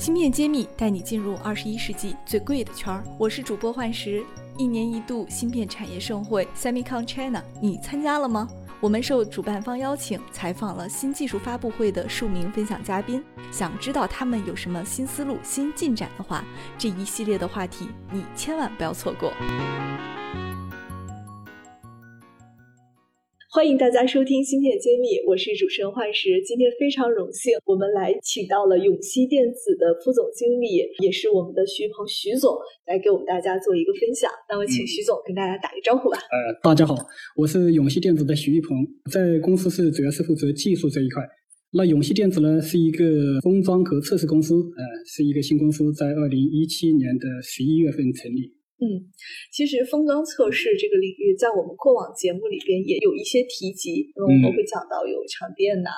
芯片揭秘带你进入二十一世纪最贵的圈儿。我是主播幻石。一年一度芯片产业盛会 Semicon China，你参加了吗？我们受主办方邀请，采访了新技术发布会的数名分享嘉宾。想知道他们有什么新思路、新进展的话，这一系列的话题你千万不要错过。欢迎大家收听《芯片揭秘》，我是主持人幻石。今天非常荣幸，我们来请到了永熙电子的副总经理，也是我们的徐鹏徐总，来给我们大家做一个分享。那么，请徐总跟大家打个招呼吧。呃，大家好，我是永熙电子的徐玉鹏，在公司是主要是负责技术这一块。那永熙电子呢，是一个封装和测试公司，呃，是一个新公司，在二零一七年的十一月份成立。嗯，其实封装测试这个领域，在我们过往节目里边也有一些提及，因为我们会讲到有长电呐，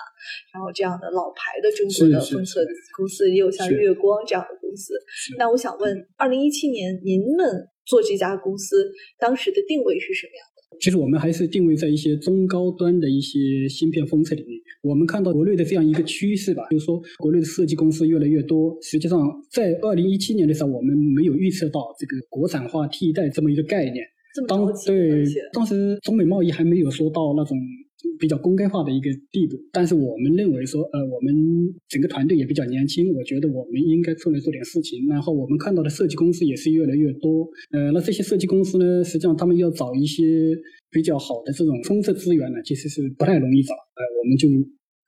然后这样的老牌的中国的封测公司，也有像月光这样的公司。那我想问，二零一七年您们做这家公司，当时的定位是什么样？其实我们还是定位在一些中高端的一些芯片封测领域。我们看到国内的这样一个趋势吧，就是说国内的设计公司越来越多。实际上，在二零一七年的时候，我们没有预测到这个国产化替代这么一个概念。当对当时中美贸易还没有说到那种。比较公开化的一个地步，但是我们认为说，呃，我们整个团队也比较年轻，我觉得我们应该出来做点事情。然后我们看到的设计公司也是越来越多，呃，那这些设计公司呢，实际上他们要找一些比较好的这种风测资源呢，其实是不太容易找，呃，我们就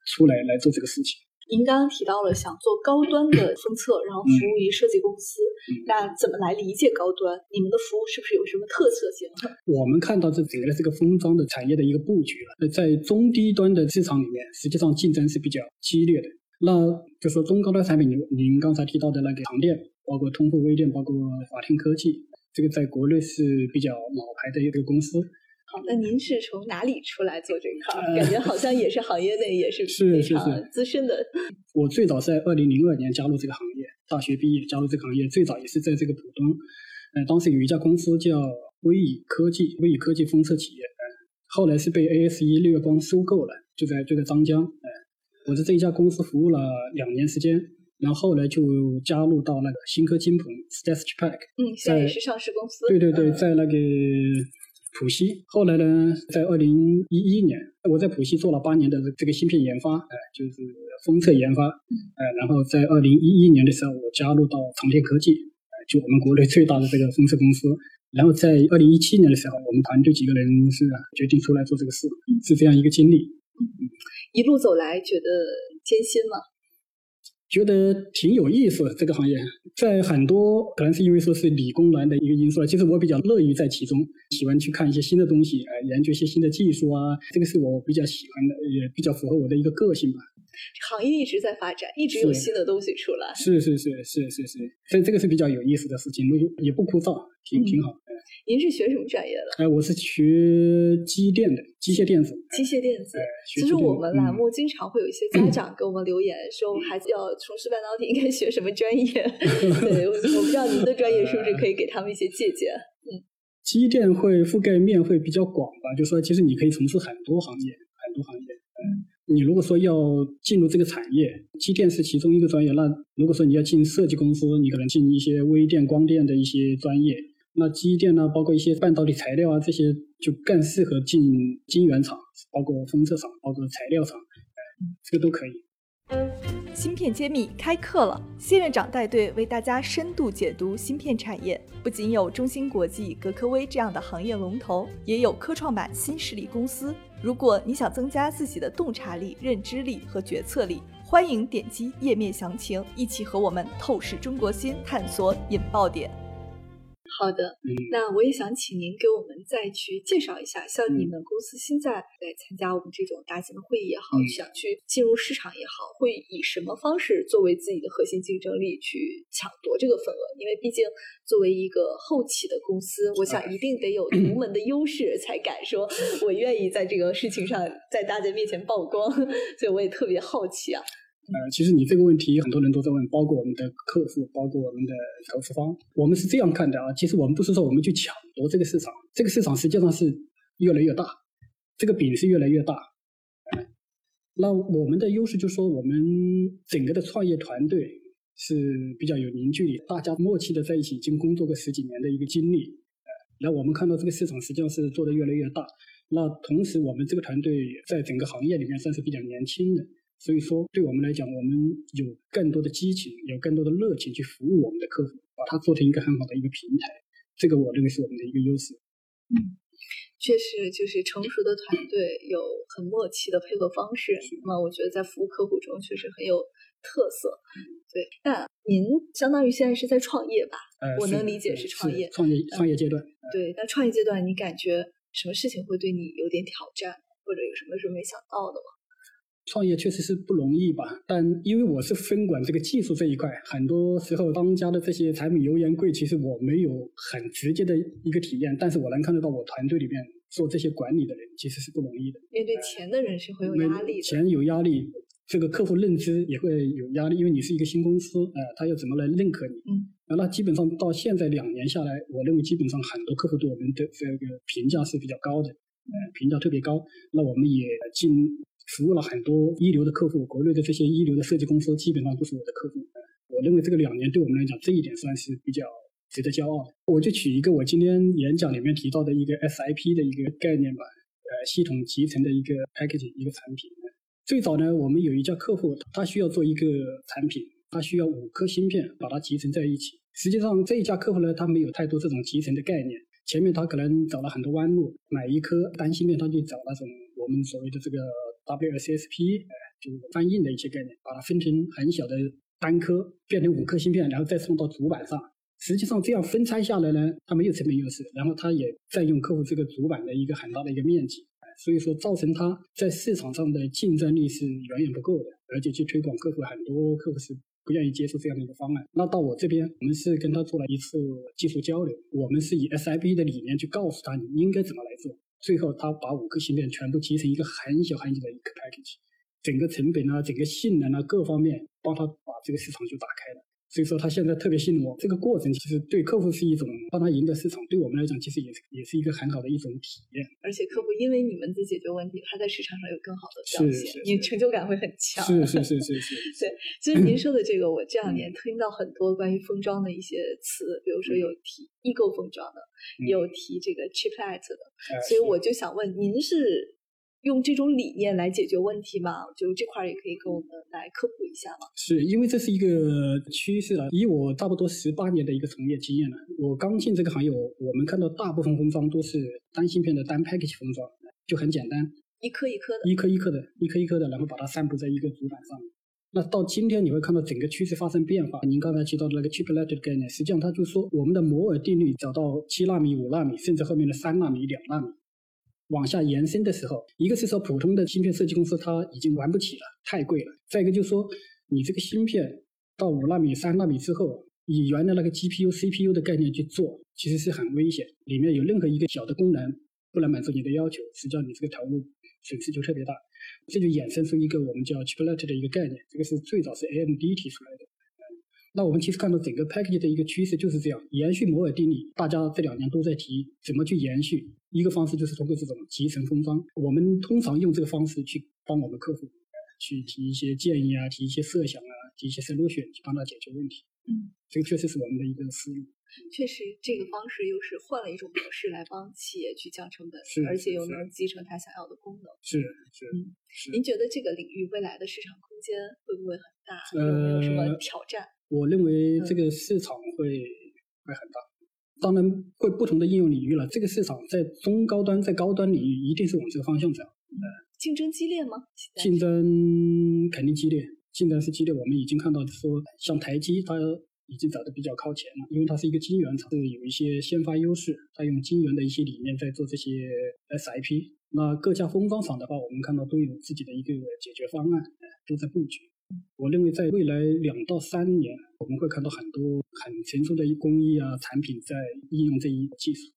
出来来做这个事情。您刚刚提到了想做高端的封测，然后服务于设计公司，那怎么来理解高端？你们的服务是不是有什么特色性？我们看到这整个的这个封装的产业的一个布局了，在中低端的市场里面，实际上竞争是比较激烈的。那就说中高端产品，您您刚才提到的那个长电，包括通富微电，包括华天科技，这个在国内是比较老牌的一个公司。好，那您是从哪里出来做这一行？感觉好像也是行业内也是 是是是资深的。我最早在二零零二年加入这个行业，大学毕业加入这个行业，最早也是在这个浦东。呃，当时有一家公司叫微以科技，微以科技封测企业。呃，后来是被 ASE 绿光收购了，就在就在张江。呃，我在这一家公司服务了两年时间，然后后来就加入到那个新科金鹏 s t a t c h Pack。嗯，现在也是上市公司。对对对，在那个。浦西，后来呢，在二零一一年，我在浦西做了八年的这个芯片研发，哎，就是封测研发，哎，然后在二零一一年的时候，我加入到长电科技，哎，就我们国内最大的这个封测公司。然后在二零一七年的时候，我们团队几个人是决定出来做这个事，是这样一个经历。一路走来，觉得艰辛吗？觉得挺有意思，这个行业在很多可能是因为说是理工男的一个因素，其实我比较乐于在其中，喜欢去看一些新的东西，呃，研究一些新的技术啊，这个是我比较喜欢的，也比较符合我的一个个性吧。行业一直在发展，一直有新的东西出来。是是是是是是，所以这个是比较有意思的事情，也不枯燥，挺挺好。您是学什么专业的？哎，我是学机电的，机械电子。机械电子。其实我们栏目经常会有一些家长给我们留言，说我们孩子要从事半导体，应该学什么专业？对，我我不知道您的专业是不是可以给他们一些借鉴。嗯，机电会覆盖面会比较广吧，就说其实你可以从事很多行业，很多行业。你如果说要进入这个产业，机电是其中一个专业，那如果说你要进设计公司，你可能进一些微电、光电的一些专业。那机电呢，包括一些半导体材料啊，这些就更适合进晶圆厂，包括封测厂，包括材料厂，这个都可以。芯片揭秘开课了，谢院长带队为大家深度解读芯片产业。不仅有中芯国际、格科微这样的行业龙头，也有科创板新势力公司。如果你想增加自己的洞察力、认知力和决策力，欢迎点击页面详情，一起和我们透视中国芯，探索引爆点。好的，那我也想请您给我们再去介绍一下，像你们公司现在来参加我们这种大型的会议也好，想去进入市场也好，会以什么方式作为自己的核心竞争力去抢夺这个份额？因为毕竟作为一个后起的公司，我想一定得有独门的优势，才敢说我愿意在这个事情上在大家面前曝光。所以我也特别好奇啊。呃，其实你这个问题很多人都在问，包括我们的客户，包括我们的投资方，我们是这样看的啊。其实我们不是说我们去抢夺这个市场，这个市场实际上是越来越大，这个饼是越来越大。那我们的优势就是说，我们整个的创业团队是比较有凝聚力，大家默契的在一起，已经工作过十几年的一个经历。那我们看到这个市场实际上是做得越来越大。那同时，我们这个团队在整个行业里面算是比较年轻的，所以说对我们来讲，我们有更多的激情，有更多的热情去服务我们的客户，把它做成一个很好的一个平台。这个我认为是我们的一个优势。嗯。确实，就是成熟的团队有很默契的配合方式，那我觉得在服务客户中确实很有特色。对，那您相当于现在是在创业吧？我能理解是创业，创业创业阶段。对，那创业阶段你感觉什么事情会对你有点挑战，或者有什么是没想到的吗？创业确实是不容易吧，但因为我是分管这个技术这一块，很多时候当家的这些柴米油盐贵，其实我没有很直接的一个体验，但是我能看得到我团队里面做这些管理的人其实是不容易的。面对钱的人是会有压力，钱有压力，这个客户认知也会有压力，因为你是一个新公司，呃，他要怎么来认可你？嗯，那基本上到现在两年下来，我认为基本上很多客户对我们的这个评价是比较高的，呃，评价特别高。那我们也进。服务了很多一流的客户，国内的这些一流的设计公司基本上都是我的客户。我认为这个两年对我们来讲，这一点算是比较值得骄傲的。我就取一个我今天演讲里面提到的一个 SIP 的一个概念吧，呃，系统集成的一个 package 一个产品。最早呢，我们有一家客户，他需要做一个产品，他需要五颗芯片把它集成在一起。实际上这一家客户呢，他没有太多这种集成的概念，前面他可能走了很多弯路，买一颗单芯片他就找那种我们所谓的这个。WSSP，哎，就是翻印的一些概念，把它分成很小的单颗，变成五颗芯片，然后再送到主板上。实际上这样分拆下来呢，它没有成本优势，然后它也占用客户这个主板的一个很大的一个面积，所以说造成它在市场上的竞争力是远远不够的，而且去推广客户，很多客户是不愿意接受这样的一个方案。那到我这边，我们是跟他做了一次技术交流，我们是以 SIP 的理念去告诉他你应该怎么来做。最后，他把五个芯片全部集成一个很小很小的一个 package，整个成本啊，整个性能啊，各方面帮他把这个市场就打开了。所以说，他现在特别信任我。这个过程其实对客户是一种帮他赢得市场，对我们来讲其实也是也是一个很好的一种体验。而且客户因为你们的解决问题，他在市场上有更好的表现，你成就感会很强。是是是是是。对，其实您 说的这个，我这两年听到很多关于封装的一些词，比如说有提异构封装的，有提这个 chiplet 的，所以我就想问，您是？用这种理念来解决问题嘛？就这块也可以给我们来科普一下嘛。是因为这是一个趋势了。以我差不多十八年的一个从业经验呢，我刚进这个行业，我们看到大部分封装都是单芯片的单 package 封装，就很简单，一颗一颗的，一颗一颗的，一颗一颗的，然后把它散布在一个主板上。那到今天你会看到整个趋势发生变化。您刚才提到的那个 chiplet 的概念，实际上它就说我们的摩尔定律找到七纳米、五纳米，甚至后面的三纳米、两纳米。往下延伸的时候，一个是说普通的芯片设计公司它已经玩不起了，太贵了；再一个就是说，你这个芯片到五纳米、三纳米之后，以原来那个 GPU、CPU 的概念去做，其实是很危险。里面有任何一个小的功能不能满足你的要求，实际上你这个投入损失就特别大。这就衍生出一个我们叫 chiplet 的一个概念，这个是最早是 AMD 提出来的。那我们其实看到整个 package 的一个趋势就是这样，延续摩尔定律，大家这两年都在提怎么去延续。一个方式就是通过这种集成封装，我们通常用这个方式去帮我们客户去提一些建议啊，提一些设想啊，提一些 solution 去帮他解决问题。嗯，这个确实是我们的一个思路。确实，这个方式又是换了一种模式来帮企业去降成本，是，而且又能集成他想要的功能。是是。嗯，您觉得这个领域未来的市场空间会不会很大？有没有什么挑战？我认为这个市场会会很大，当然会不同的应用领域了。这个市场在中高端、在高端领域一定是往这个方向走。嗯，竞争激烈吗？竞争肯定激烈，竞争是激烈。我们已经看到说，像台积，它已经走的比较靠前了，因为它是一个晶圆厂，是有一些先发优势，它用晶圆的一些理念在做这些 SIP。那各家封装厂的话，我们看到都有自己的一个解决方案，都在布局。我认为在未来两到三年，我们会看到很多很成熟的工艺啊产品在应用这一技术。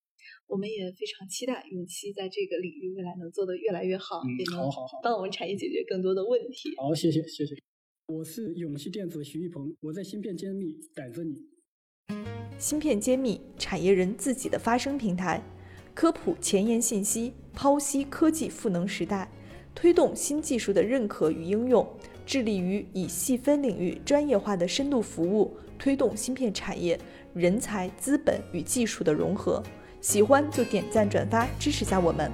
我们也非常期待永期在这个领域未来能做得越来越好，也能帮我们产业解决更多的问题。好，谢谢谢谢。我是永熙电子徐玉鹏，我在芯片揭秘等着你。芯片揭秘，产业人自己的发声平台，科普前沿信息，剖析科技赋能时代，推动新技术的认可与应用。致力于以细分领域专业化的深度服务，推动芯片产业人才、资本与技术的融合。喜欢就点赞转发支持下我们。